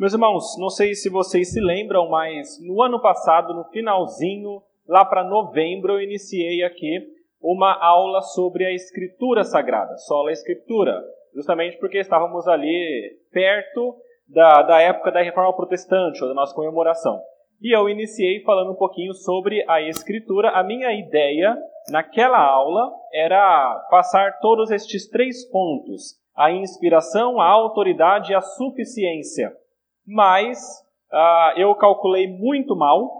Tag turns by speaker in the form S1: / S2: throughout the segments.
S1: Meus irmãos, não sei se vocês se lembram, mas no ano passado, no finalzinho, lá para novembro, eu iniciei aqui uma aula sobre a Escritura Sagrada, sola Escritura, justamente porque estávamos ali perto da, da época da Reforma Protestante, ou da nossa comemoração. E eu iniciei falando um pouquinho sobre a Escritura. A minha ideia naquela aula era passar todos estes três pontos: a inspiração, a autoridade e a suficiência mas uh, eu calculei muito mal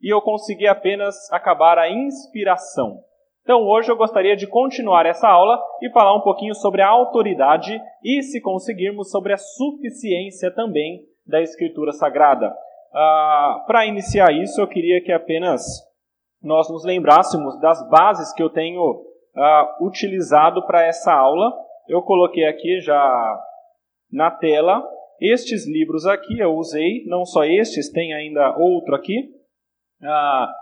S1: e eu consegui apenas acabar a inspiração. Então hoje eu gostaria de continuar essa aula e falar um pouquinho sobre a autoridade e, se conseguirmos, sobre a suficiência também da Escritura Sagrada. Uh, Para iniciar isso, eu queria que apenas nós nos lembrássemos das bases que eu tenho uh, utilizado para essa aula. Eu coloquei aqui já na tela estes livros aqui eu usei, não só estes, tem ainda outro aqui. Ah,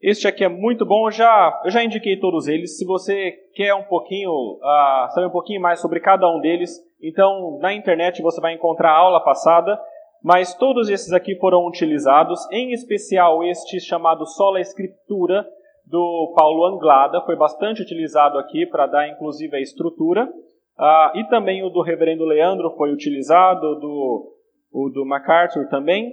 S1: este aqui é muito bom, eu já, eu já indiquei todos eles. Se você quer um pouquinho, ah, saber um pouquinho mais sobre cada um deles, então na internet você vai encontrar a aula passada. Mas todos esses aqui foram utilizados, em especial este chamado Sola Escritura, do Paulo Anglada, foi bastante utilizado aqui para dar inclusive a estrutura. Ah, e também o do reverendo Leandro foi utilizado, do, o do MacArthur também.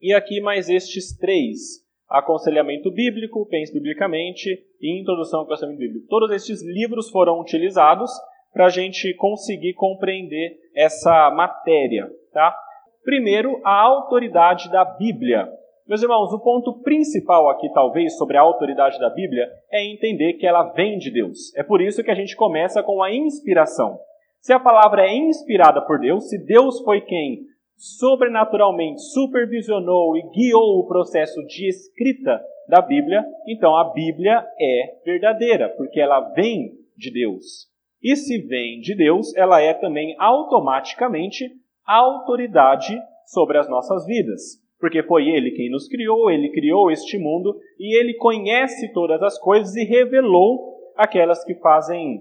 S1: E aqui mais estes três: Aconselhamento Bíblico, Pense Biblicamente e Introdução ao Aconselhamento Bíblico. Todos estes livros foram utilizados para a gente conseguir compreender essa matéria. Tá? Primeiro, a autoridade da Bíblia. Meus irmãos, o ponto principal aqui, talvez, sobre a autoridade da Bíblia é entender que ela vem de Deus. É por isso que a gente começa com a inspiração. Se a palavra é inspirada por Deus, se Deus foi quem sobrenaturalmente supervisionou e guiou o processo de escrita da Bíblia, então a Bíblia é verdadeira, porque ela vem de Deus. E se vem de Deus, ela é também automaticamente autoridade sobre as nossas vidas porque foi Ele quem nos criou, Ele criou este mundo e Ele conhece todas as coisas e revelou aquelas que fazem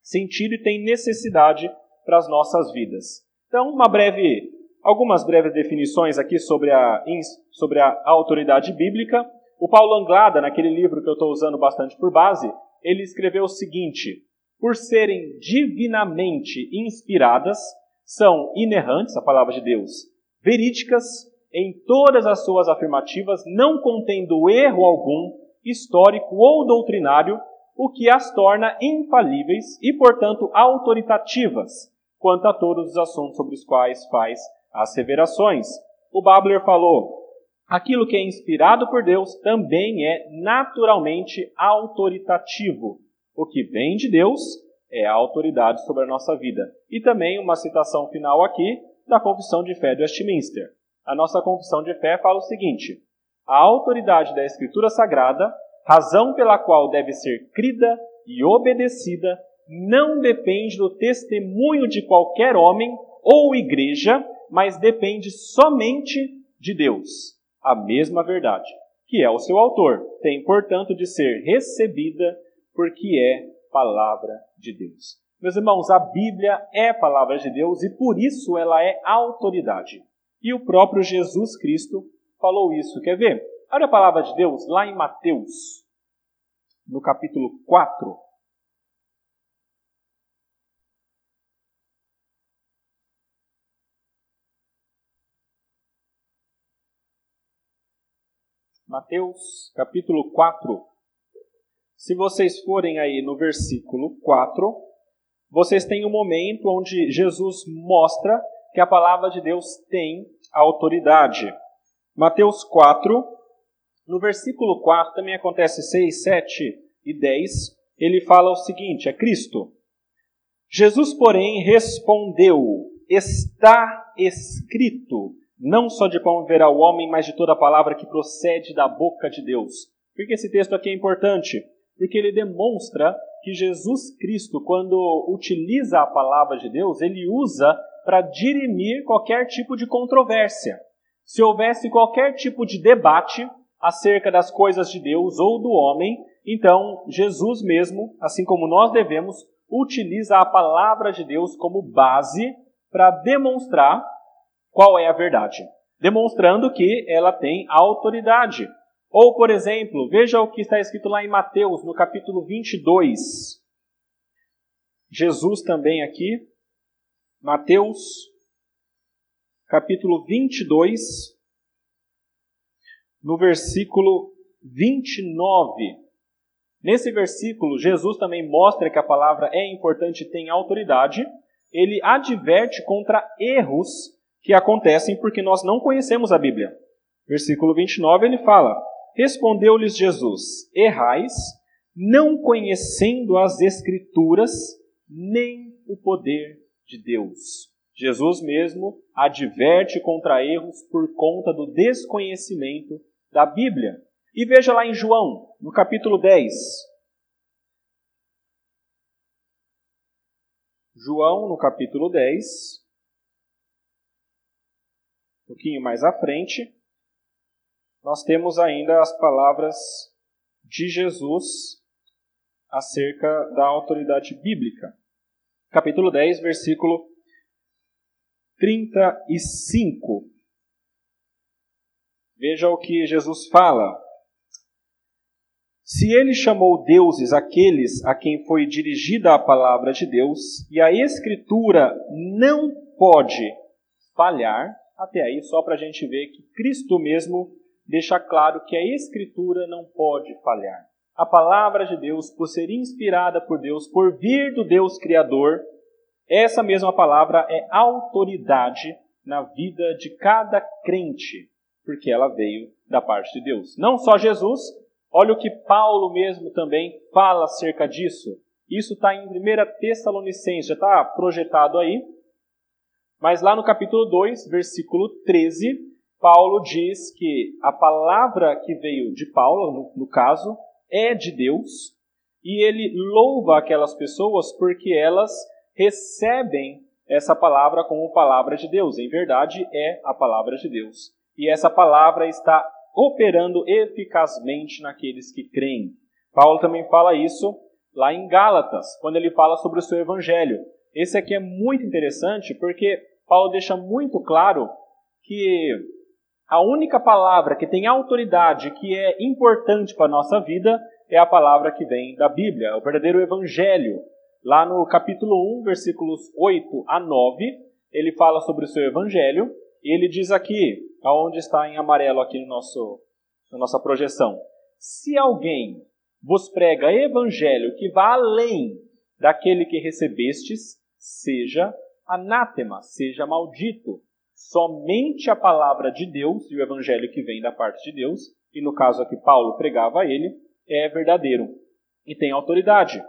S1: sentido e têm necessidade para as nossas vidas. Então, uma breve, algumas breves definições aqui sobre a, sobre a autoridade bíblica. O Paulo Anglada, naquele livro que eu estou usando bastante por base, ele escreveu o seguinte: por serem divinamente inspiradas, são inerrantes, a palavra de Deus, verídicas, em todas as suas afirmativas, não contendo erro algum, histórico ou doutrinário, o que as torna infalíveis e, portanto, autoritativas quanto a todos os assuntos sobre os quais faz as revelações. O Babler falou: aquilo que é inspirado por Deus também é naturalmente autoritativo. O que vem de Deus é a autoridade sobre a nossa vida. E também uma citação final aqui da Confissão de Fé de Westminster a nossa confissão de fé fala o seguinte: a autoridade da Escritura Sagrada, razão pela qual deve ser crida e obedecida, não depende do testemunho de qualquer homem ou igreja, mas depende somente de Deus. A mesma verdade, que é o seu autor, tem, portanto, de ser recebida porque é palavra de Deus. Meus irmãos, a Bíblia é palavra de Deus e por isso ela é autoridade. E o próprio Jesus Cristo falou isso. Quer ver? Olha a palavra de Deus lá em Mateus, no capítulo 4. Mateus, capítulo 4. Se vocês forem aí no versículo 4, vocês têm um momento onde Jesus mostra que a palavra de Deus tem autoridade. Mateus 4, no versículo 4, também acontece 6, 7 e 10, ele fala o seguinte: é Cristo. Jesus, porém, respondeu: Está escrito, não só de pão viverá o homem, mas de toda a palavra que procede da boca de Deus. Por que esse texto aqui é importante? Porque ele demonstra que Jesus Cristo, quando utiliza a palavra de Deus, ele usa para dirimir qualquer tipo de controvérsia. Se houvesse qualquer tipo de debate acerca das coisas de Deus ou do homem, então Jesus mesmo, assim como nós devemos, utiliza a palavra de Deus como base para demonstrar qual é a verdade, demonstrando que ela tem autoridade. Ou, por exemplo, veja o que está escrito lá em Mateus, no capítulo 22. Jesus também aqui, Mateus, capítulo 22, no versículo 29. Nesse versículo, Jesus também mostra que a palavra é importante e tem autoridade. Ele adverte contra erros que acontecem porque nós não conhecemos a Bíblia. Versículo 29 ele fala: Respondeu-lhes Jesus: Errais, não conhecendo as Escrituras, nem o poder de Deus. Jesus mesmo adverte contra erros por conta do desconhecimento da Bíblia. E veja lá em João, no capítulo 10. João, no capítulo 10, um pouquinho mais à frente, nós temos ainda as palavras de Jesus acerca da autoridade bíblica. Capítulo 10, versículo 35. Veja o que Jesus fala. Se ele chamou deuses aqueles a quem foi dirigida a palavra de Deus, e a Escritura não pode falhar, até aí só para a gente ver que Cristo mesmo deixa claro que a Escritura não pode falhar. A palavra de Deus, por ser inspirada por Deus, por vir do Deus Criador, essa mesma palavra é autoridade na vida de cada crente, porque ela veio da parte de Deus. Não só Jesus, Olha o que Paulo mesmo também fala acerca disso. Isso está em 1 Tessalonicenses, já está projetado aí. Mas lá no capítulo 2, versículo 13, Paulo diz que a palavra que veio de Paulo, no, no caso, é de Deus, e ele louva aquelas pessoas porque elas recebem essa palavra como palavra de Deus. Em verdade, é a palavra de Deus. E essa palavra está operando eficazmente naqueles que creem. Paulo também fala isso lá em Gálatas, quando ele fala sobre o seu evangelho. Esse aqui é muito interessante porque Paulo deixa muito claro que a única palavra que tem autoridade, que é importante para a nossa vida, é a palavra que vem da Bíblia, é o verdadeiro evangelho. Lá no capítulo 1, versículos 8 a 9, ele fala sobre o seu evangelho, e ele diz aqui: aonde está em amarelo aqui no nosso, na nossa projeção. Se alguém vos prega evangelho que vá além daquele que recebestes, seja anátema, seja maldito. Somente a palavra de Deus e o evangelho que vem da parte de Deus, e no caso aqui Paulo pregava a ele, é verdadeiro e tem autoridade.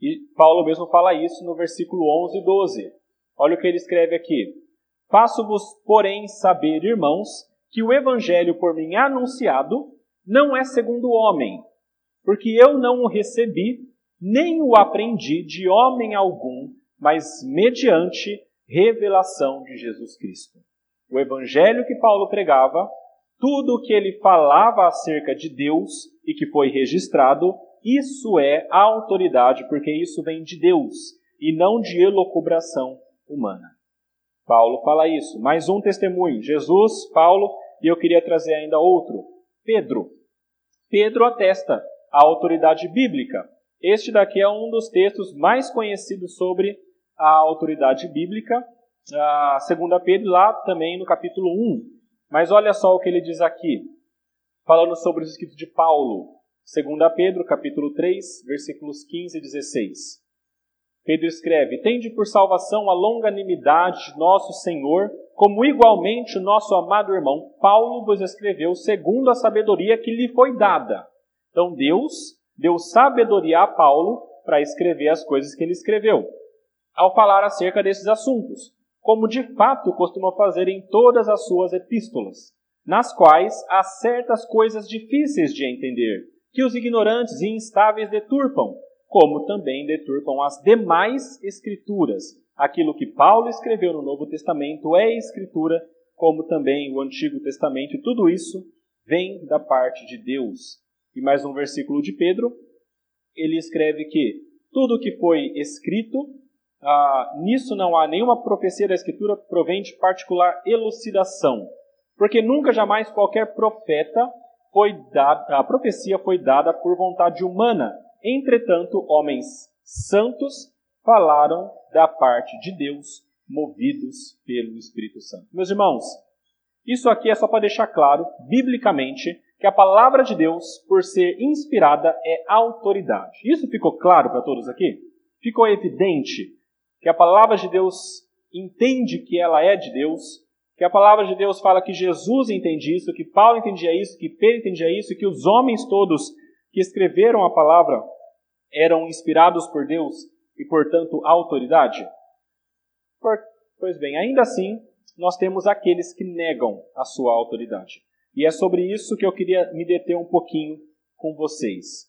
S1: E Paulo mesmo fala isso no versículo 11 e 12. Olha o que ele escreve aqui. Faço-vos, porém, saber, irmãos, que o evangelho por mim anunciado não é segundo o homem, porque eu não o recebi, nem o aprendi de homem algum, mas mediante revelação de Jesus Cristo. O evangelho que Paulo pregava, tudo o que ele falava acerca de Deus e que foi registrado, isso é a autoridade, porque isso vem de Deus e não de elocubração humana. Paulo fala isso. Mais um testemunho: Jesus, Paulo, e eu queria trazer ainda outro: Pedro. Pedro atesta a autoridade bíblica. Este daqui é um dos textos mais conhecidos sobre a autoridade bíblica. A segunda Pedro, lá também no capítulo 1. Mas olha só o que ele diz aqui, falando sobre os escritos de Paulo. 2 Pedro, capítulo 3, versículos 15 e 16. Pedro escreve: Tende por salvação a longanimidade de nosso Senhor, como igualmente o nosso amado irmão Paulo vos escreveu, segundo a sabedoria que lhe foi dada. Então Deus deu sabedoria a Paulo para escrever as coisas que ele escreveu, ao falar acerca desses assuntos, como de fato costuma fazer em todas as suas epístolas, nas quais há certas coisas difíceis de entender, que os ignorantes e instáveis deturpam como também deturpam as demais escrituras. Aquilo que Paulo escreveu no Novo Testamento é escritura, como também o Antigo Testamento, e tudo isso vem da parte de Deus. E mais um versículo de Pedro, ele escreve que tudo que foi escrito ah, nisso não há nenhuma profecia da Escritura provém de particular elucidação, porque nunca jamais qualquer profeta foi dada, a profecia foi dada por vontade humana. Entretanto, homens santos falaram da parte de Deus, movidos pelo Espírito Santo. Meus irmãos, isso aqui é só para deixar claro, biblicamente, que a palavra de Deus, por ser inspirada, é autoridade. Isso ficou claro para todos aqui? Ficou evidente que a palavra de Deus entende que ela é de Deus, que a palavra de Deus fala que Jesus entende isso, que Paulo entendia isso, que Pedro entendia isso, que os homens todos que escreveram a palavra eram inspirados por Deus e, portanto, autoridade? Pois bem, ainda assim, nós temos aqueles que negam a sua autoridade. E é sobre isso que eu queria me deter um pouquinho com vocês.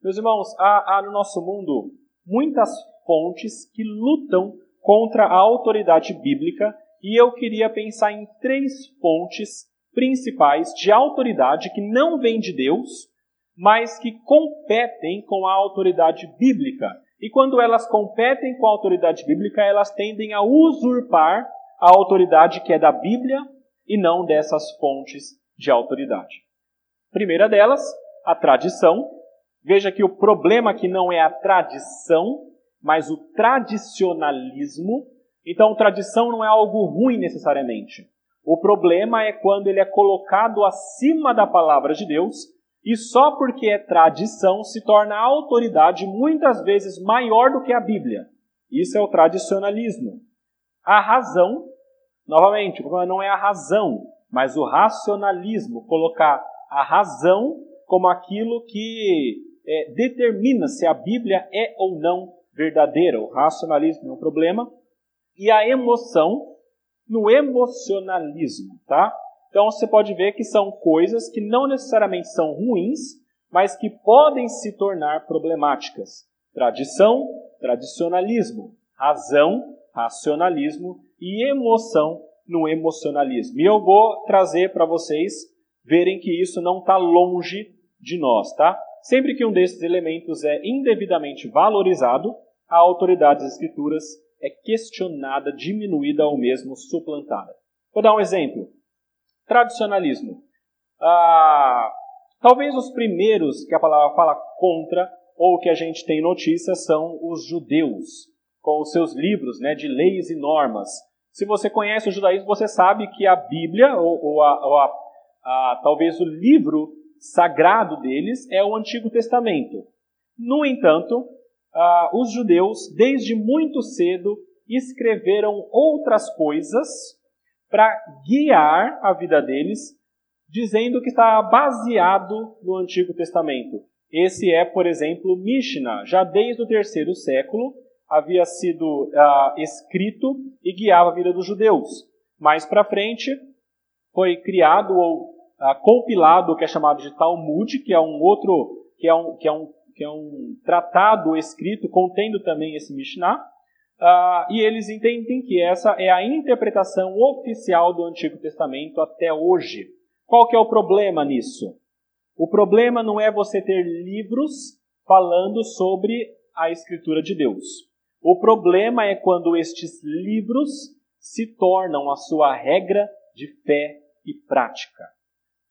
S1: Meus irmãos, há, há no nosso mundo muitas fontes que lutam contra a autoridade bíblica e eu queria pensar em três fontes principais de autoridade que não vêm de Deus, mas que competem com a autoridade bíblica. E quando elas competem com a autoridade bíblica, elas tendem a usurpar a autoridade que é da Bíblia e não dessas fontes de autoridade. Primeira delas, a tradição. Veja que o problema aqui não é a tradição, mas o tradicionalismo. Então, tradição não é algo ruim necessariamente. O problema é quando ele é colocado acima da palavra de Deus e só porque é tradição se torna a autoridade muitas vezes maior do que a Bíblia. Isso é o tradicionalismo. A razão, novamente, o problema não é a razão, mas o racionalismo, colocar a razão como aquilo que é, determina se a Bíblia é ou não verdadeira. O racionalismo é um problema. E a emoção no emocionalismo, tá? Então você pode ver que são coisas que não necessariamente são ruins, mas que podem se tornar problemáticas. Tradição, tradicionalismo. Razão, racionalismo. E emoção, no emocionalismo. E eu vou trazer para vocês verem que isso não está longe de nós, tá? Sempre que um desses elementos é indevidamente valorizado, a autoridade das escrituras é questionada, diminuída ou mesmo suplantada. Vou dar um exemplo. Tradicionalismo. Ah, talvez os primeiros que a palavra fala contra ou que a gente tem notícia são os judeus, com os seus livros né, de leis e normas. Se você conhece o judaísmo, você sabe que a Bíblia, ou, ou, a, ou a, a, talvez o livro sagrado deles, é o Antigo Testamento. No entanto, os judeus, desde muito cedo, escreveram outras coisas para guiar a vida deles, dizendo que está baseado no Antigo Testamento. Esse é, por exemplo, Mishnah, já desde o terceiro século, havia sido uh, escrito e guiava a vida dos judeus. Mais para frente, foi criado ou uh, compilado o que é chamado de Talmud, que é um outro, que é um, que é um, que é um tratado escrito contendo também esse Mishnah. Uh, e eles entendem que essa é a interpretação oficial do Antigo Testamento até hoje. Qual que é o problema nisso? O problema não é você ter livros falando sobre a Escritura de Deus. O problema é quando estes livros se tornam a sua regra de fé e prática,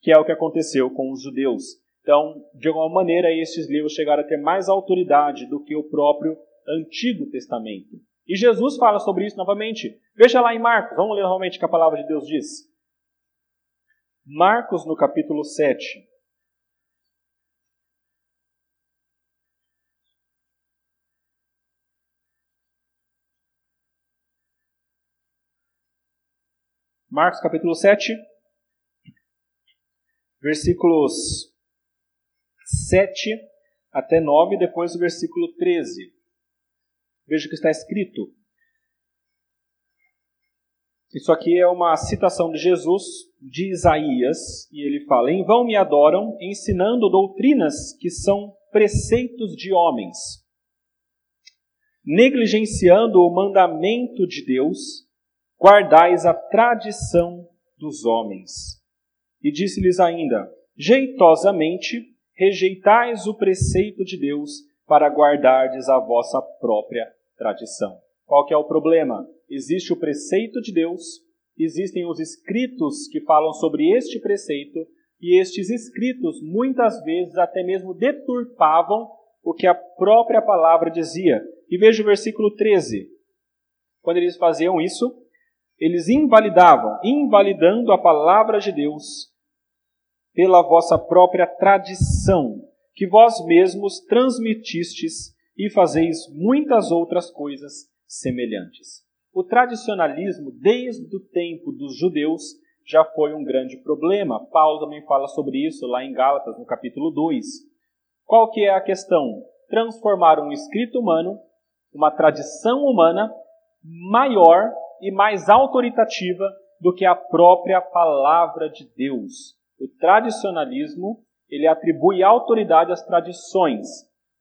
S1: que é o que aconteceu com os judeus. Então, de alguma maneira, estes livros chegaram a ter mais autoridade do que o próprio Antigo Testamento. E Jesus fala sobre isso novamente. Veja lá em Marcos, vamos ler novamente o que a palavra de Deus diz. Marcos, no capítulo 7. Marcos capítulo 7, versículos 7 até 9, depois o versículo 13. Veja o que está escrito. Isso aqui é uma citação de Jesus, de Isaías, e ele fala: Em vão me adoram, ensinando doutrinas que são preceitos de homens, negligenciando o mandamento de Deus guardais a tradição dos homens. E disse-lhes ainda: jeitosamente rejeitais o preceito de Deus para guardardes a vossa própria tradição. Qual que é o problema? Existe o preceito de Deus, existem os escritos que falam sobre este preceito, e estes escritos muitas vezes até mesmo deturpavam o que a própria palavra dizia. E veja o versículo 13. Quando eles faziam isso, eles invalidavam, invalidando a palavra de Deus pela vossa própria tradição, que vós mesmos transmitistes e fazeis muitas outras coisas semelhantes. O tradicionalismo, desde o tempo dos judeus, já foi um grande problema. Paulo também fala sobre isso lá em Gálatas, no capítulo 2. Qual que é a questão? Transformar um escrito humano, uma tradição humana, maior e mais autoritativa do que a própria palavra de Deus. O tradicionalismo, ele atribui autoridade às tradições,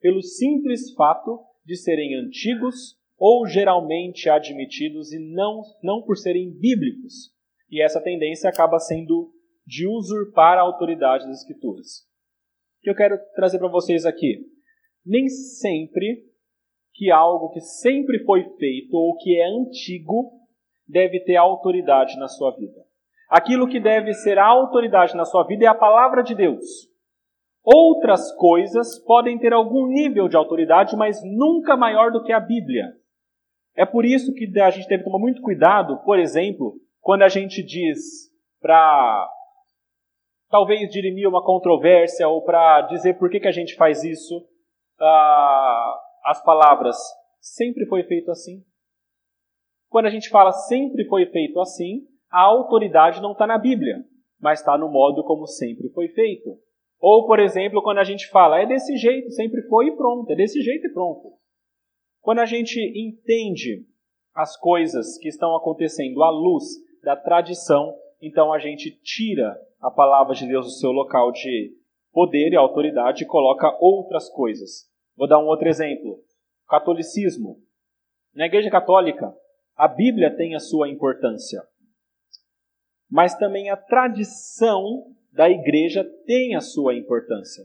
S1: pelo simples fato de serem antigos ou geralmente admitidos e não, não por serem bíblicos. E essa tendência acaba sendo de usurpar a autoridade das Escrituras. O que eu quero trazer para vocês aqui? Nem sempre que algo que sempre foi feito ou que é antigo deve ter autoridade na sua vida. Aquilo que deve ser a autoridade na sua vida é a palavra de Deus. Outras coisas podem ter algum nível de autoridade, mas nunca maior do que a Bíblia. É por isso que a gente deve tomar muito cuidado, por exemplo, quando a gente diz para talvez dirimir uma controvérsia ou para dizer por que, que a gente faz isso, uh, as palavras sempre foi feito assim. Quando a gente fala sempre foi feito assim, a autoridade não está na Bíblia, mas está no modo como sempre foi feito. Ou, por exemplo, quando a gente fala, é desse jeito, sempre foi e pronto, é desse jeito e pronto. Quando a gente entende as coisas que estão acontecendo à luz da tradição, então a gente tira a palavra de Deus do seu local de poder e autoridade e coloca outras coisas. Vou dar um outro exemplo. Catolicismo. Na Igreja Católica, a Bíblia tem a sua importância, mas também a tradição da igreja tem a sua importância.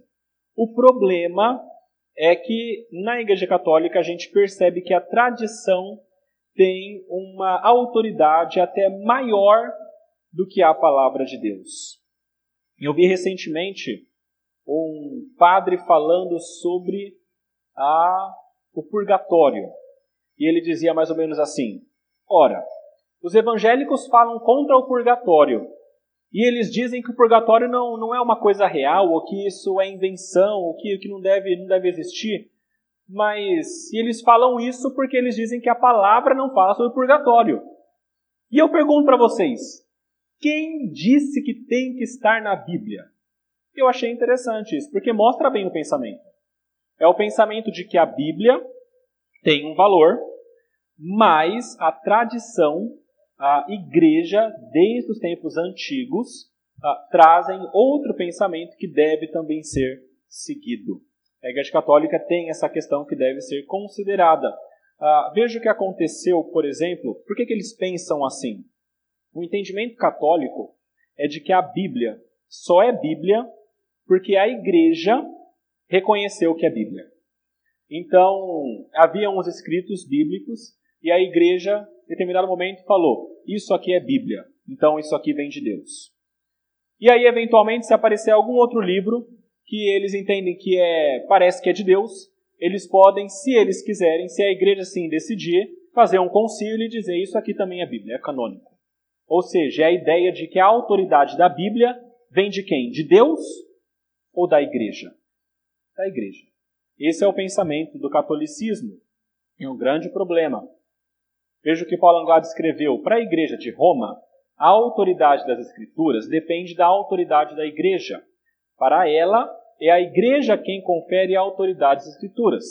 S1: O problema é que na Igreja Católica a gente percebe que a tradição tem uma autoridade até maior do que a palavra de Deus. Eu vi recentemente um padre falando sobre a, o purgatório. E ele dizia mais ou menos assim: Ora, os evangélicos falam contra o purgatório. E eles dizem que o purgatório não, não é uma coisa real, ou que isso é invenção, ou que, que não, deve, não deve existir. Mas eles falam isso porque eles dizem que a palavra não fala sobre o purgatório. E eu pergunto para vocês: quem disse que tem que estar na Bíblia? Eu achei interessante isso, porque mostra bem o pensamento. É o pensamento de que a Bíblia tem um valor, mas a tradição, a igreja, desde os tempos antigos, trazem outro pensamento que deve também ser seguido. A Igreja Católica tem essa questão que deve ser considerada. veja o que aconteceu, por exemplo, por que, que eles pensam assim? O entendimento católico é de que a Bíblia só é Bíblia porque a igreja reconheceu que é Bíblia. Então, havia uns escritos bíblicos e a igreja, determinado momento, falou: Isso aqui é Bíblia, então isso aqui vem de Deus. E aí, eventualmente, se aparecer algum outro livro que eles entendem que é, parece que é de Deus, eles podem, se eles quiserem, se a igreja assim decidir, fazer um concílio e dizer: Isso aqui também é Bíblia, é canônico. Ou seja, é a ideia de que a autoridade da Bíblia vem de quem? De Deus ou da igreja? Da igreja. Esse é o pensamento do catolicismo. É um grande problema. Veja o que Paulo Anglade escreveu. Para a igreja de Roma, a autoridade das Escrituras depende da autoridade da igreja. Para ela, é a igreja quem confere a autoridade das Escrituras.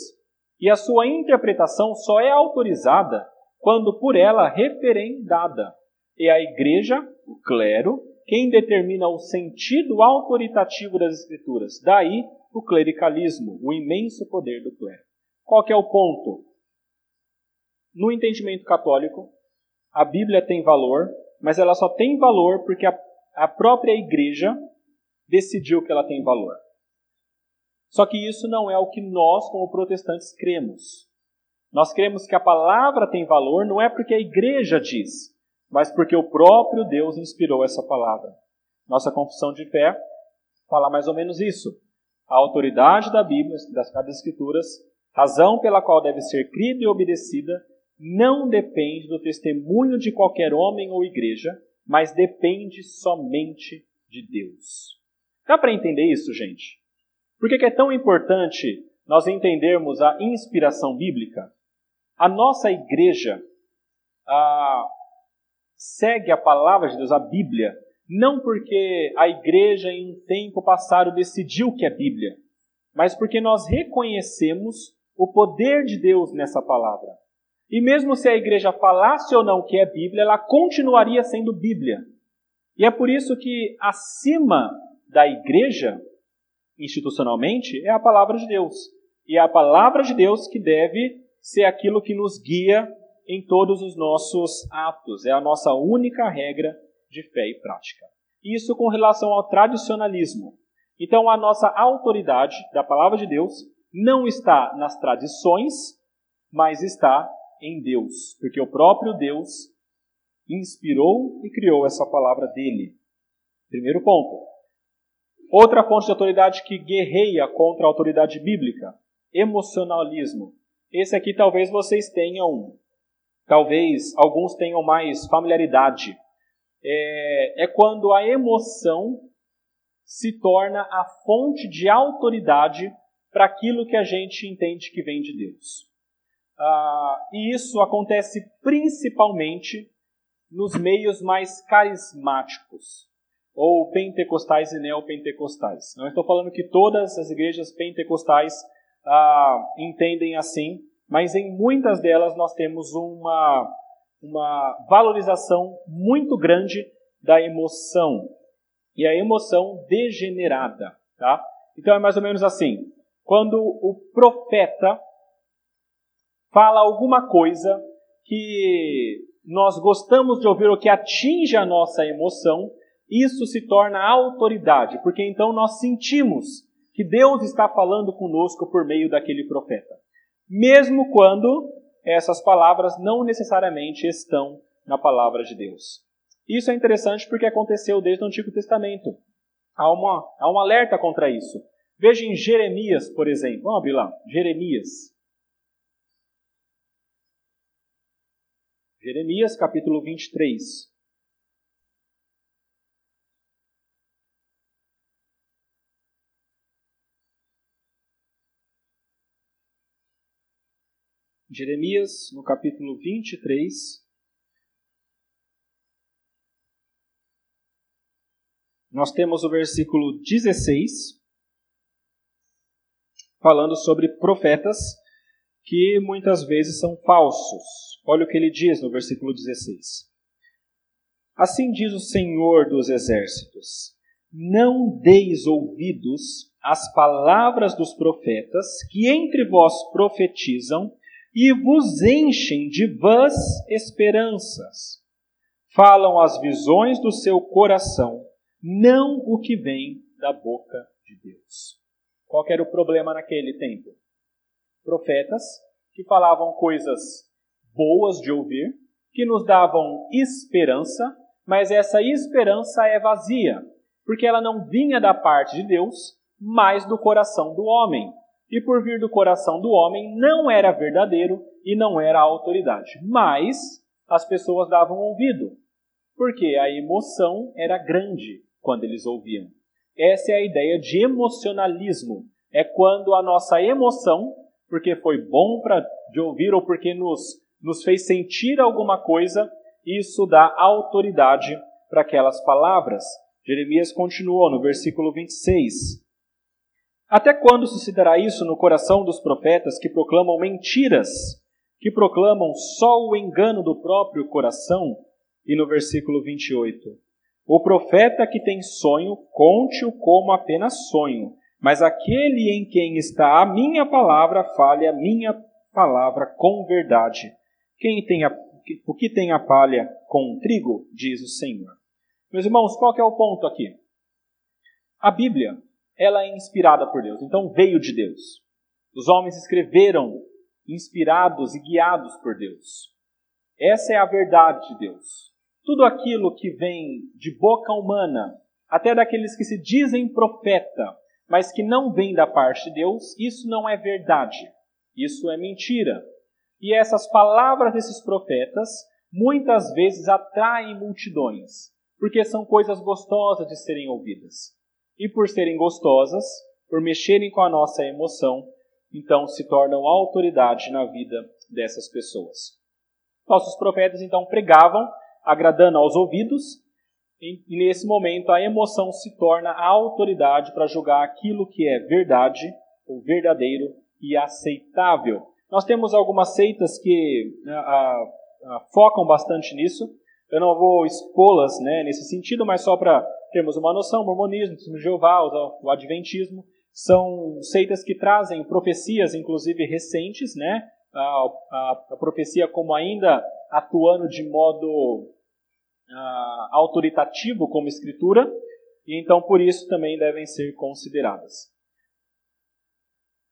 S1: E a sua interpretação só é autorizada quando por ela referendada. É a igreja, o clero, quem determina o sentido autoritativo das Escrituras. Daí o clericalismo, o imenso poder do clero. Qual é o ponto? No entendimento católico, a Bíblia tem valor, mas ela só tem valor porque a, a própria igreja decidiu que ela tem valor. Só que isso não é o que nós, como protestantes, cremos. Nós cremos que a palavra tem valor não é porque a igreja diz, mas porque o próprio Deus inspirou essa palavra. Nossa confissão de fé fala mais ou menos isso. A autoridade da Bíblia, das Sagradas Escrituras, razão pela qual deve ser crida e obedecida, não depende do testemunho de qualquer homem ou igreja, mas depende somente de Deus. Dá para entender isso, gente? Por que é tão importante nós entendermos a inspiração bíblica? A nossa igreja a, segue a palavra de Deus, a Bíblia, não porque a igreja em um tempo passado decidiu que é Bíblia, mas porque nós reconhecemos o poder de Deus nessa palavra. E mesmo se a igreja falasse ou não que é Bíblia, ela continuaria sendo Bíblia. E é por isso que acima da igreja, institucionalmente, é a palavra de Deus. E é a palavra de Deus que deve ser aquilo que nos guia em todos os nossos atos. É a nossa única regra de fé e prática. Isso com relação ao tradicionalismo. Então, a nossa autoridade da palavra de Deus não está nas tradições, mas está em Deus, porque o próprio Deus inspirou e criou essa palavra dele. Primeiro ponto. Outra fonte de autoridade que guerreia contra a autoridade bíblica, emocionalismo. Esse aqui talvez vocês tenham, talvez alguns tenham mais familiaridade. É, é quando a emoção se torna a fonte de autoridade para aquilo que a gente entende que vem de Deus. Ah, e isso acontece principalmente nos meios mais carismáticos, ou pentecostais e neopentecostais. Não estou falando que todas as igrejas pentecostais ah, entendem assim, mas em muitas delas nós temos uma, uma valorização muito grande da emoção, e a emoção degenerada. Tá? Então é mais ou menos assim: quando o profeta fala alguma coisa que nós gostamos de ouvir ou que atinge a nossa emoção, isso se torna autoridade, porque então nós sentimos que Deus está falando conosco por meio daquele profeta, mesmo quando essas palavras não necessariamente estão na palavra de Deus. Isso é interessante porque aconteceu desde o Antigo Testamento. Há, uma, há um alerta contra isso. Veja em Jeremias, por exemplo. Vamos abrir lá. Jeremias. Jeremias capítulo 23. Jeremias, no capítulo 23, nós temos o versículo 16, falando sobre profetas que muitas vezes são falsos. Olha o que ele diz no versículo 16. Assim diz o Senhor dos Exércitos: Não deis ouvidos às palavras dos profetas que entre vós profetizam e vos enchem de vãs esperanças. Falam as visões do seu coração, não o que vem da boca de Deus. Qual era o problema naquele tempo? Profetas que falavam coisas boas de ouvir, que nos davam esperança, mas essa esperança é vazia, porque ela não vinha da parte de Deus, mas do coração do homem. E por vir do coração do homem, não era verdadeiro e não era autoridade. Mas as pessoas davam ouvido, porque a emoção era grande quando eles ouviam. Essa é a ideia de emocionalismo. É quando a nossa emoção, porque foi bom para de ouvir ou porque nos nos fez sentir alguma coisa, isso dá autoridade para aquelas palavras. Jeremias continuou no versículo 26. Até quando sucederá isso no coração dos profetas que proclamam mentiras, que proclamam só o engano do próprio coração? E no versículo 28. O profeta que tem sonho, conte-o como apenas sonho, mas aquele em quem está a minha palavra, fale a minha palavra com verdade quem tem a, o que tem a palha com o trigo, diz o Senhor. Meus irmãos, qual é o ponto aqui? A Bíblia, ela é inspirada por Deus, então veio de Deus. Os homens escreveram inspirados e guiados por Deus. Essa é a verdade de Deus. Tudo aquilo que vem de boca humana, até daqueles que se dizem profeta, mas que não vem da parte de Deus, isso não é verdade. Isso é mentira. E essas palavras desses profetas muitas vezes atraem multidões, porque são coisas gostosas de serem ouvidas. E por serem gostosas, por mexerem com a nossa emoção, então se tornam autoridade na vida dessas pessoas. Nossos profetas então pregavam, agradando aos ouvidos, e nesse momento a emoção se torna a autoridade para julgar aquilo que é verdade, ou verdadeiro e aceitável. Nós temos algumas seitas que a, a, a, focam bastante nisso. Eu não vou expô-las né, nesse sentido, mas só para termos uma noção, o mormonismo, o Jeová, o adventismo, são seitas que trazem profecias, inclusive recentes, né? A, a, a profecia como ainda atuando de modo uh, autoritativo como escritura, e então por isso também devem ser consideradas.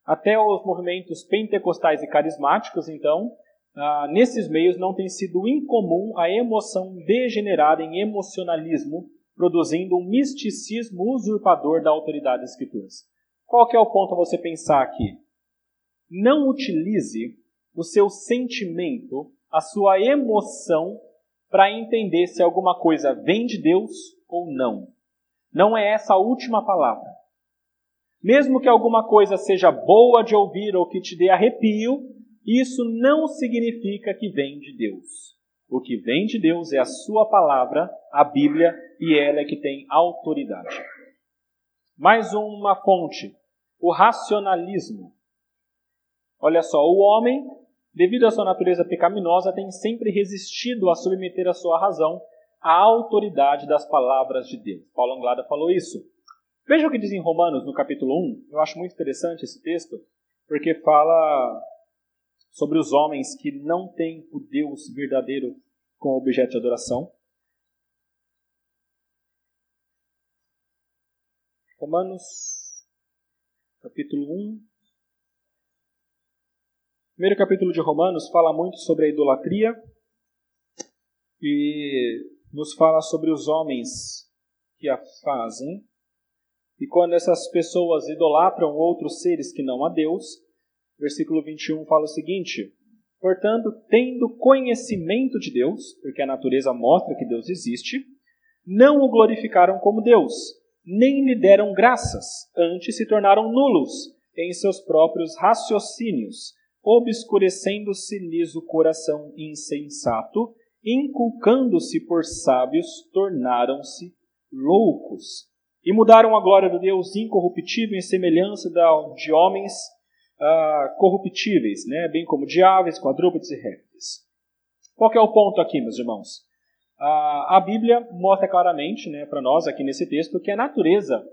S1: Até os movimentos pentecostais e carismáticos, então, uh, nesses meios não tem sido incomum a emoção degenerada em emocionalismo, produzindo um misticismo usurpador da autoridade das escrituras. Qual que é o ponto a você pensar aqui? Não utilize o seu sentimento, a sua emoção, para entender se alguma coisa vem de Deus ou não. Não é essa a última palavra. Mesmo que alguma coisa seja boa de ouvir ou que te dê arrepio, isso não significa que vem de Deus. O que vem de Deus é a sua palavra, a Bíblia, e ela é que tem autoridade. Mais uma fonte o racionalismo. Olha só, o homem, devido à sua natureza pecaminosa, tem sempre resistido a submeter a sua razão à autoridade das palavras de Deus. Paulo Anglada falou isso. Veja o que diz em Romanos, no capítulo 1. Eu acho muito interessante esse texto, porque fala sobre os homens que não têm o Deus verdadeiro como objeto de adoração. Romanos capítulo 1. O primeiro capítulo de Romanos fala muito sobre a idolatria e nos fala sobre os homens que a fazem. E quando essas pessoas idolatram outros seres que não a Deus, versículo 21 fala o seguinte: Portanto, tendo conhecimento de Deus, porque a natureza mostra que Deus existe, não o glorificaram como Deus nem lhe deram graças, antes se tornaram nulos em seus próprios raciocínios, obscurecendo-se-lhes o coração insensato, inculcando-se por sábios, tornaram-se loucos. E mudaram a glória do Deus incorruptível em semelhança de homens uh, corruptíveis, né? bem como de aves, quadrúpedes e répteis. Qual é o ponto aqui, meus irmãos? a Bíblia mostra claramente né, para nós, aqui nesse texto, que a natureza,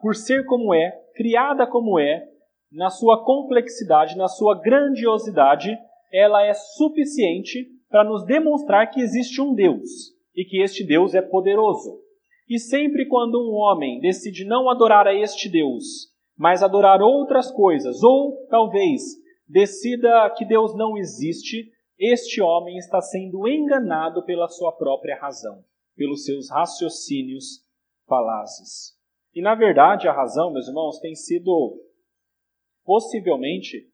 S1: por ser como é, criada como é, na sua complexidade, na sua grandiosidade, ela é suficiente para nos demonstrar que existe um Deus e que este Deus é poderoso. E sempre quando um homem decide não adorar a este Deus, mas adorar outras coisas, ou talvez decida que Deus não existe, este homem está sendo enganado pela sua própria razão, pelos seus raciocínios falazes. E na verdade, a razão, meus irmãos, tem sido possivelmente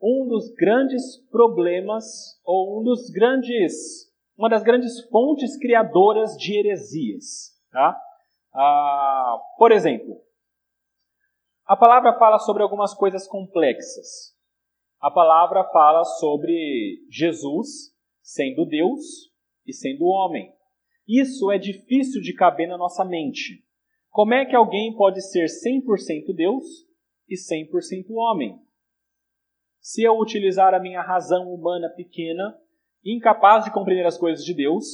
S1: um dos grandes problemas ou um dos grandes uma das grandes fontes criadoras de heresias, tá? Ah, por exemplo, a palavra fala sobre algumas coisas complexas a palavra fala sobre Jesus sendo Deus e sendo homem. Isso é difícil de caber na nossa mente. Como é que alguém pode ser 100% Deus e 100% homem? Se eu utilizar a minha razão humana pequena, incapaz de compreender as coisas de Deus,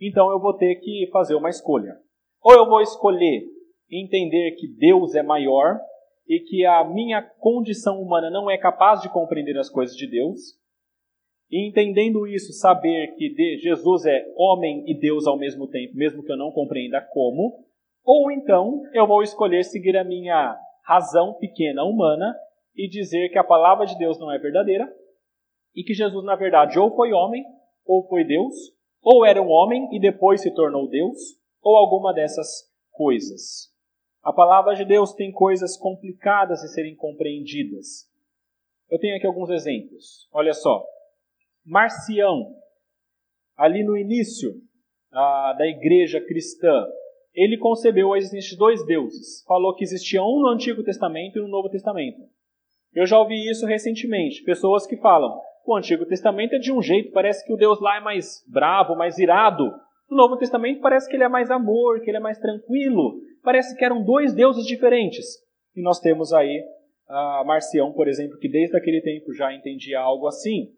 S1: então eu vou ter que fazer uma escolha. Ou eu vou escolher entender que Deus é maior e que a minha condição humana não é capaz de compreender as coisas de Deus, e entendendo isso, saber que Jesus é homem e Deus ao mesmo tempo, mesmo que eu não compreenda como, ou então eu vou escolher seguir a minha razão pequena humana e dizer que a palavra de Deus não é verdadeira e que Jesus, na verdade, ou foi homem ou foi Deus, ou era um homem e depois se tornou Deus, ou alguma dessas coisas. A palavra de Deus tem coisas complicadas de serem compreendidas. Eu tenho aqui alguns exemplos. Olha só. Marcião, ali no início da igreja cristã, ele concebeu a existência de dois deuses. Falou que existia um no Antigo Testamento e um no Novo Testamento. Eu já ouvi isso recentemente. Pessoas que falam: o Antigo Testamento é de um jeito, parece que o Deus lá é mais bravo, mais irado. No Novo Testamento parece que ele é mais amor, que ele é mais tranquilo. Parece que eram dois deuses diferentes. E nós temos aí a Marcião, por exemplo, que desde aquele tempo já entendia algo assim.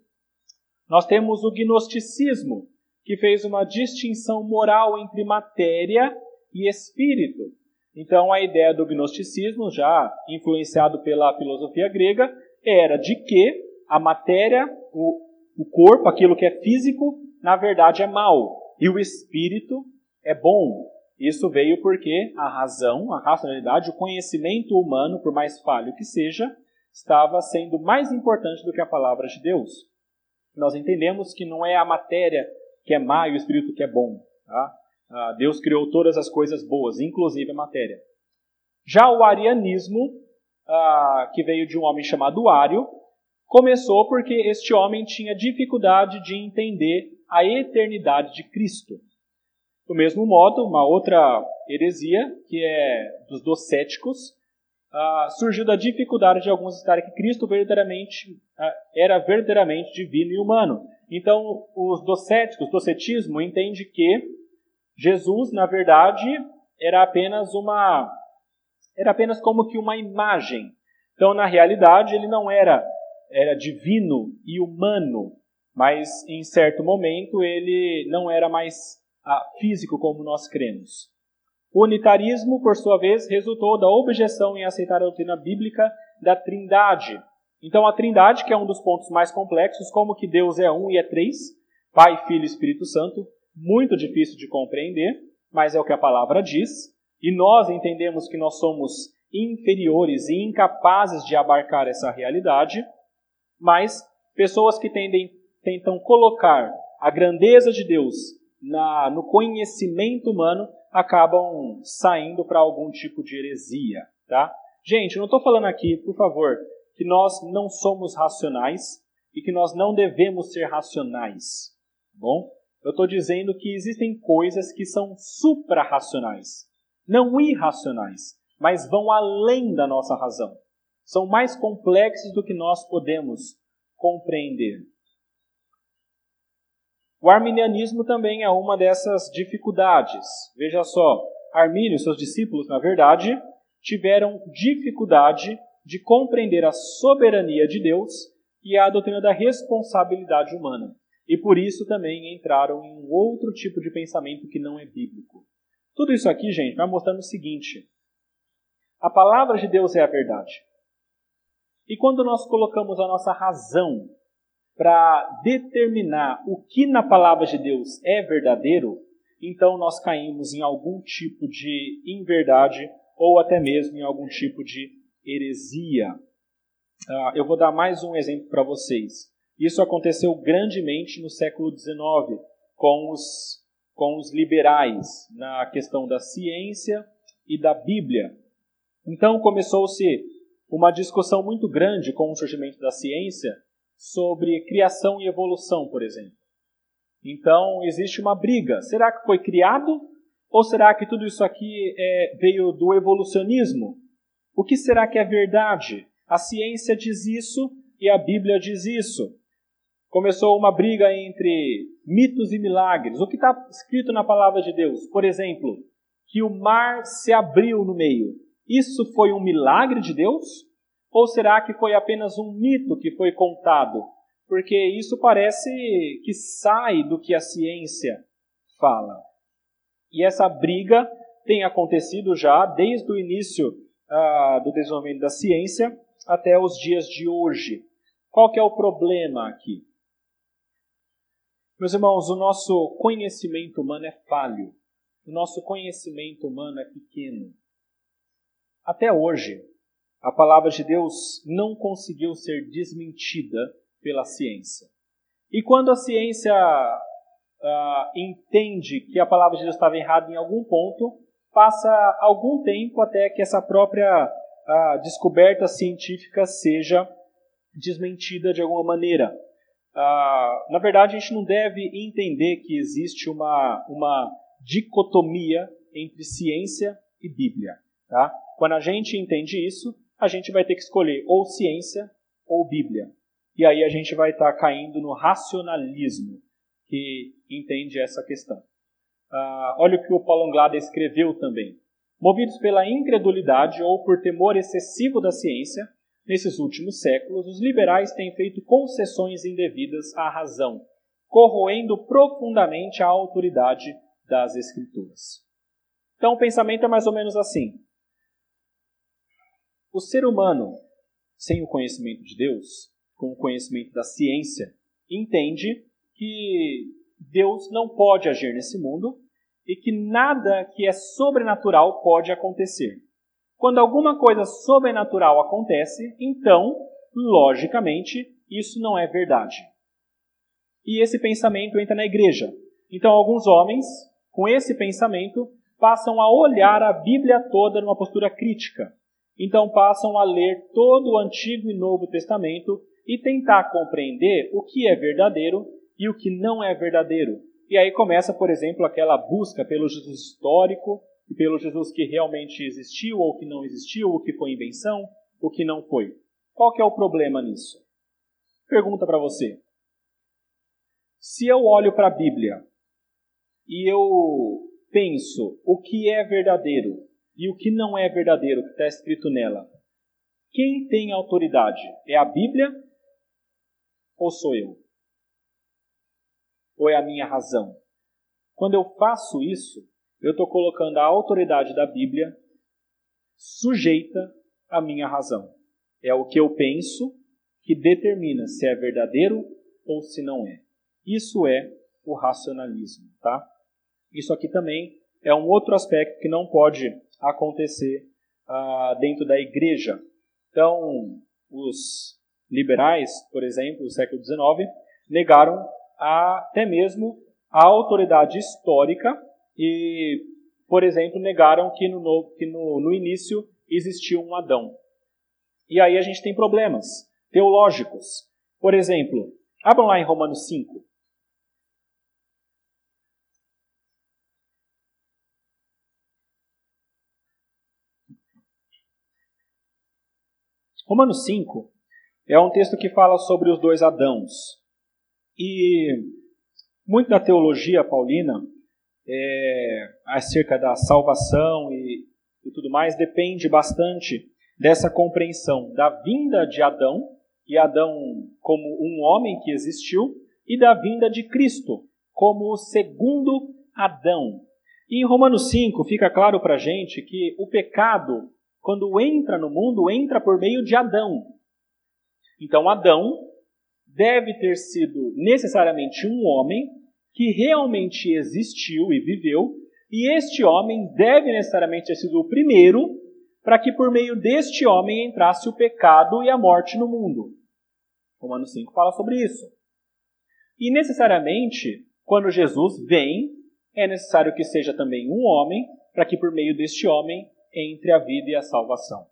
S1: Nós temos o gnosticismo, que fez uma distinção moral entre matéria e espírito. Então, a ideia do gnosticismo, já influenciado pela filosofia grega, era de que a matéria, o, o corpo, aquilo que é físico, na verdade é mal, e o espírito é bom. Isso veio porque a razão, a racionalidade, o conhecimento humano, por mais falho que seja, estava sendo mais importante do que a palavra de Deus. Nós entendemos que não é a matéria que é má e o espírito que é bom. Tá? Ah, Deus criou todas as coisas boas, inclusive a matéria. Já o arianismo, ah, que veio de um homem chamado Ario, começou porque este homem tinha dificuldade de entender a eternidade de Cristo. Do mesmo modo, uma outra heresia, que é dos docéticos, ah, surgiu da dificuldade de alguns estarem que Cristo verdadeiramente era verdadeiramente divino e humano. Então, os docéticos, o docetismo entende que Jesus, na verdade, era apenas uma era apenas como que uma imagem. Então, na realidade, ele não era era divino e humano, mas em certo momento ele não era mais ah, físico como nós cremos. O unitarismo, por sua vez, resultou da objeção em aceitar a doutrina bíblica da Trindade. Então, a Trindade, que é um dos pontos mais complexos, como que Deus é um e é três, Pai, Filho e Espírito Santo, muito difícil de compreender, mas é o que a palavra diz, e nós entendemos que nós somos inferiores e incapazes de abarcar essa realidade, mas pessoas que tendem, tentam colocar a grandeza de Deus na, no conhecimento humano acabam saindo para algum tipo de heresia. Tá? Gente, eu não estou falando aqui, por favor, que nós não somos racionais e que nós não devemos ser racionais. Tá bom? Eu estou dizendo que existem coisas que são suprarracionais, não irracionais, mas vão além da nossa razão. São mais complexos do que nós podemos compreender. O arminianismo também é uma dessas dificuldades. Veja só, Armínio e seus discípulos, na verdade, tiveram dificuldade de compreender a soberania de Deus e a doutrina da responsabilidade humana. E por isso também entraram em um outro tipo de pensamento que não é bíblico. Tudo isso aqui, gente, vai mostrando o seguinte: a palavra de Deus é a verdade. E quando nós colocamos a nossa razão para determinar o que na palavra de Deus é verdadeiro, então nós caímos em algum tipo de inverdade ou até mesmo em algum tipo de heresia. Uh, eu vou dar mais um exemplo para vocês. Isso aconteceu grandemente no século XIX com os, com os liberais na questão da ciência e da Bíblia. Então começou-se uma discussão muito grande com o surgimento da ciência sobre criação e evolução, por exemplo. Então, existe uma briga. Será que foi criado? Ou será que tudo isso aqui é, veio do evolucionismo? O que será que é verdade? A ciência diz isso e a Bíblia diz isso. Começou uma briga entre mitos e milagres. O que está escrito na palavra de Deus? Por exemplo, que o mar se abriu no meio. Isso foi um milagre de Deus? Ou será que foi apenas um mito que foi contado? Porque isso parece que sai do que a ciência fala. E essa briga tem acontecido já desde o início ah, do desenvolvimento da ciência até os dias de hoje. Qual que é o problema aqui? Meus irmãos, o nosso conhecimento humano é falho. O nosso conhecimento humano é pequeno. Até hoje, a palavra de Deus não conseguiu ser desmentida pela ciência. E quando a ciência uh, entende que a palavra de Deus estava errada em algum ponto, passa algum tempo até que essa própria uh, descoberta científica seja desmentida de alguma maneira. Uh, na verdade, a gente não deve entender que existe uma, uma dicotomia entre ciência e Bíblia. Tá? Quando a gente entende isso, a gente vai ter que escolher ou ciência ou Bíblia. E aí a gente vai estar tá caindo no racionalismo, que entende essa questão. Uh, olha o que o Paulo Anglada escreveu também. Movidos pela incredulidade ou por temor excessivo da ciência, nesses últimos séculos, os liberais têm feito concessões indevidas à razão, corroendo profundamente a autoridade das Escrituras. Então, o pensamento é mais ou menos assim: o ser humano, sem o conhecimento de Deus, com o conhecimento da ciência, entende que Deus não pode agir nesse mundo e que nada que é sobrenatural pode acontecer. Quando alguma coisa sobrenatural acontece, então, logicamente, isso não é verdade. E esse pensamento entra na igreja. Então, alguns homens, com esse pensamento, passam a olhar a Bíblia toda numa postura crítica. Então, passam a ler todo o Antigo e Novo Testamento e tentar compreender o que é verdadeiro e o que não é verdadeiro. E aí começa, por exemplo, aquela busca pelo Jesus histórico e pelo Jesus que realmente existiu ou que não existiu, o que foi invenção, o que não foi. Qual que é o problema nisso? Pergunta para você. Se eu olho para a Bíblia e eu penso o que é verdadeiro e o que não é verdadeiro que está escrito nela, quem tem autoridade? É a Bíblia ou sou eu? ou é a minha razão? Quando eu faço isso, eu estou colocando a autoridade da Bíblia sujeita à minha razão. É o que eu penso que determina se é verdadeiro ou se não é. Isso é o racionalismo, tá? Isso aqui também é um outro aspecto que não pode acontecer uh, dentro da igreja. Então, os liberais, por exemplo, do século XIX, negaram até mesmo a autoridade histórica e, por exemplo, negaram que no, que no, no início existiu um Adão. E aí a gente tem problemas teológicos. Por exemplo, abram lá em Romanos 5. Romanos 5 é um texto que fala sobre os dois Adãos. E muito da teologia paulina é, acerca da salvação e, e tudo mais depende bastante dessa compreensão da vinda de Adão, e Adão como um homem que existiu, e da vinda de Cristo como o segundo Adão. E em Romanos 5 fica claro para a gente que o pecado, quando entra no mundo, entra por meio de Adão. Então Adão deve ter sido necessariamente um homem que realmente existiu e viveu, e este homem deve necessariamente ter sido o primeiro para que por meio deste homem entrasse o pecado e a morte no mundo. Romanos 5 fala sobre isso. E necessariamente, quando Jesus vem, é necessário que seja também um homem, para que por meio deste homem entre a vida e a salvação.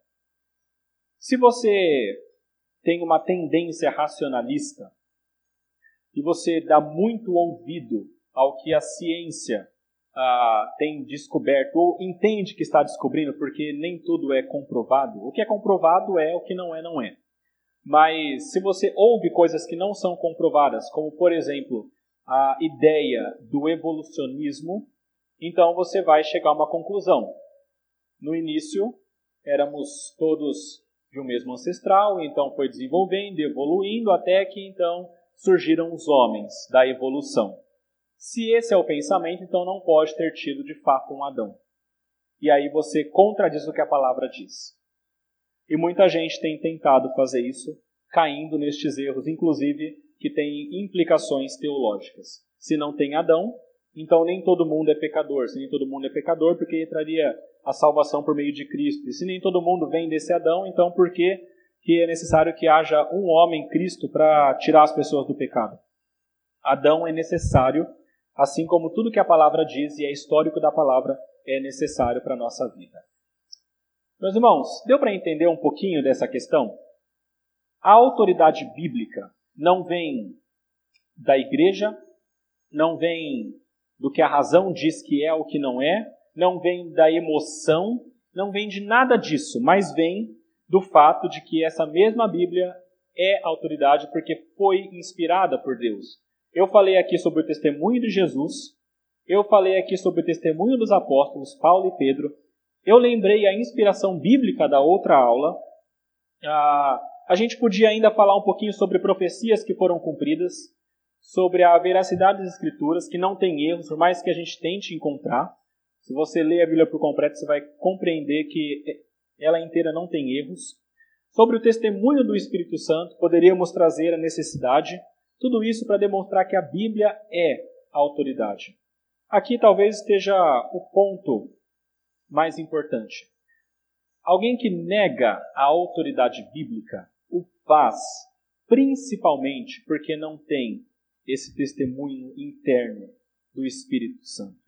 S1: Se você tem uma tendência racionalista e você dá muito ouvido ao que a ciência ah, tem descoberto ou entende que está descobrindo, porque nem tudo é comprovado. O que é comprovado é, o que não é, não é. Mas se você ouve coisas que não são comprovadas, como por exemplo a ideia do evolucionismo, então você vai chegar a uma conclusão. No início, éramos todos de um mesmo ancestral, então foi desenvolvendo, evoluindo, até que então surgiram os homens da evolução. Se esse é o pensamento, então não pode ter tido de fato um Adão. E aí você contradiz o que a palavra diz. E muita gente tem tentado fazer isso, caindo nestes erros, inclusive que têm implicações teológicas. Se não tem Adão, então nem todo mundo é pecador. Se nem todo mundo é pecador, porque entraria a salvação por meio de Cristo. E se nem todo mundo vem desse Adão, então por que, que é necessário que haja um homem, Cristo, para tirar as pessoas do pecado? Adão é necessário, assim como tudo que a palavra diz e é histórico da palavra é necessário para a nossa vida. Meus irmãos, deu para entender um pouquinho dessa questão? A autoridade bíblica não vem da igreja, não vem do que a razão diz que é ou que não é, não vem da emoção, não vem de nada disso, mas vem do fato de que essa mesma Bíblia é autoridade porque foi inspirada por Deus. Eu falei aqui sobre o testemunho de Jesus, eu falei aqui sobre o testemunho dos apóstolos Paulo e Pedro, eu lembrei a inspiração bíblica da outra aula. Ah, a gente podia ainda falar um pouquinho sobre profecias que foram cumpridas, sobre a veracidade das Escrituras, que não tem erros, por mais que a gente tente encontrar. Se você ler a Bíblia por completo, você vai compreender que ela inteira não tem erros. Sobre o testemunho do Espírito Santo, poderíamos trazer a necessidade, tudo isso para demonstrar que a Bíblia é a autoridade. Aqui talvez esteja o ponto mais importante. Alguém que nega a autoridade bíblica o faz principalmente porque não tem esse testemunho interno do Espírito Santo.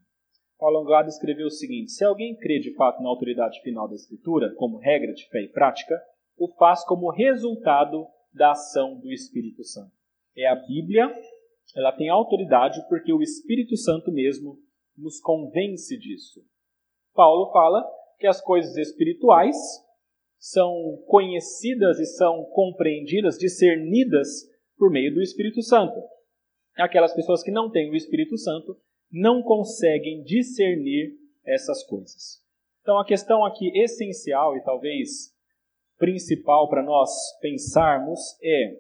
S1: Paulo Anglado escreveu o seguinte: se alguém crê de fato na autoridade final da Escritura, como regra de fé e prática, o faz como resultado da ação do Espírito Santo. É a Bíblia, ela tem autoridade porque o Espírito Santo mesmo nos convence disso. Paulo fala que as coisas espirituais são conhecidas e são compreendidas, discernidas por meio do Espírito Santo. Aquelas pessoas que não têm o Espírito Santo não conseguem discernir essas coisas. Então, a questão aqui essencial e talvez principal para nós pensarmos é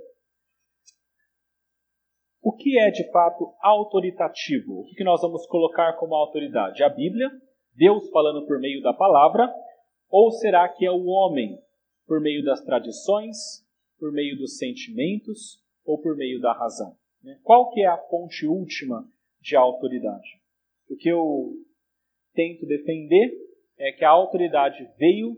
S1: o que é de fato autoritativo? O que nós vamos colocar como autoridade? A Bíblia, Deus falando por meio da palavra, ou será que é o homem por meio das tradições, por meio dos sentimentos ou por meio da razão? Né? Qual que é a fonte última de autoridade? O que eu tento defender é que a autoridade veio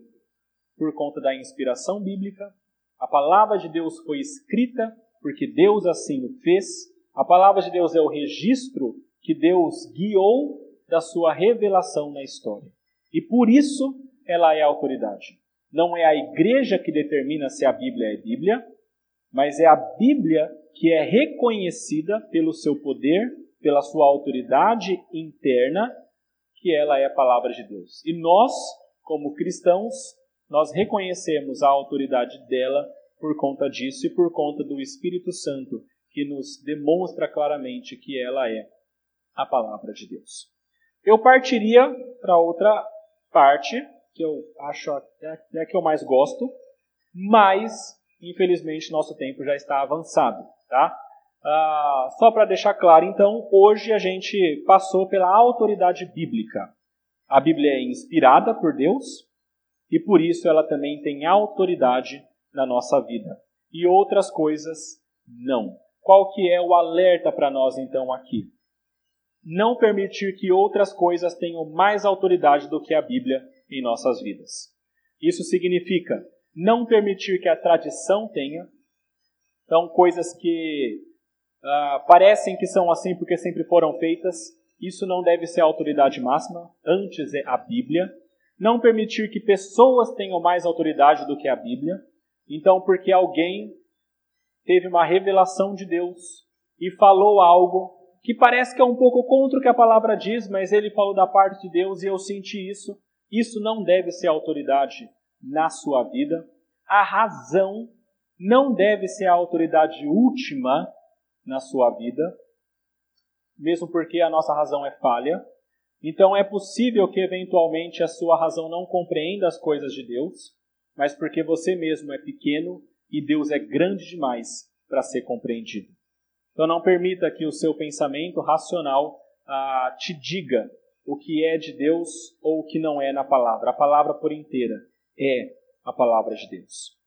S1: por conta da inspiração bíblica, a palavra de Deus foi escrita porque Deus assim o fez, a palavra de Deus é o registro que Deus guiou da sua revelação na história. E por isso ela é autoridade. Não é a igreja que determina se a Bíblia é Bíblia, mas é a Bíblia que é reconhecida pelo seu poder, pela sua autoridade interna, que ela é a palavra de Deus. E nós, como cristãos, nós reconhecemos a autoridade dela por conta disso e por conta do Espírito Santo, que nos demonstra claramente que ela é a palavra de Deus. Eu partiria para outra parte, que eu acho é a que eu mais gosto, mas, infelizmente, nosso tempo já está avançado. Tá? Ah, só para deixar claro, então, hoje a gente passou pela autoridade bíblica. A Bíblia é inspirada por Deus e por isso ela também tem autoridade na nossa vida. E outras coisas não. Qual que é o alerta para nós então aqui? não permitir que outras coisas tenham mais autoridade do que a Bíblia em nossas vidas. Isso significa não permitir que a tradição tenha, então coisas que uh, parecem que são assim porque sempre foram feitas, isso não deve ser a autoridade máxima, antes é a Bíblia. Não permitir que pessoas tenham mais autoridade do que a Bíblia, então porque alguém teve uma revelação de Deus e falou algo que parece que é um pouco contra o que a palavra diz, mas ele falou da parte de Deus e eu senti isso. Isso não deve ser autoridade na sua vida. A razão não deve ser a autoridade última na sua vida, mesmo porque a nossa razão é falha. Então é possível que eventualmente a sua razão não compreenda as coisas de Deus, mas porque você mesmo é pequeno e Deus é grande demais para ser compreendido. Então não permita que o seu pensamento racional ah, te diga o que é de Deus ou o que não é na palavra. A palavra por inteira é a palavra de Deus.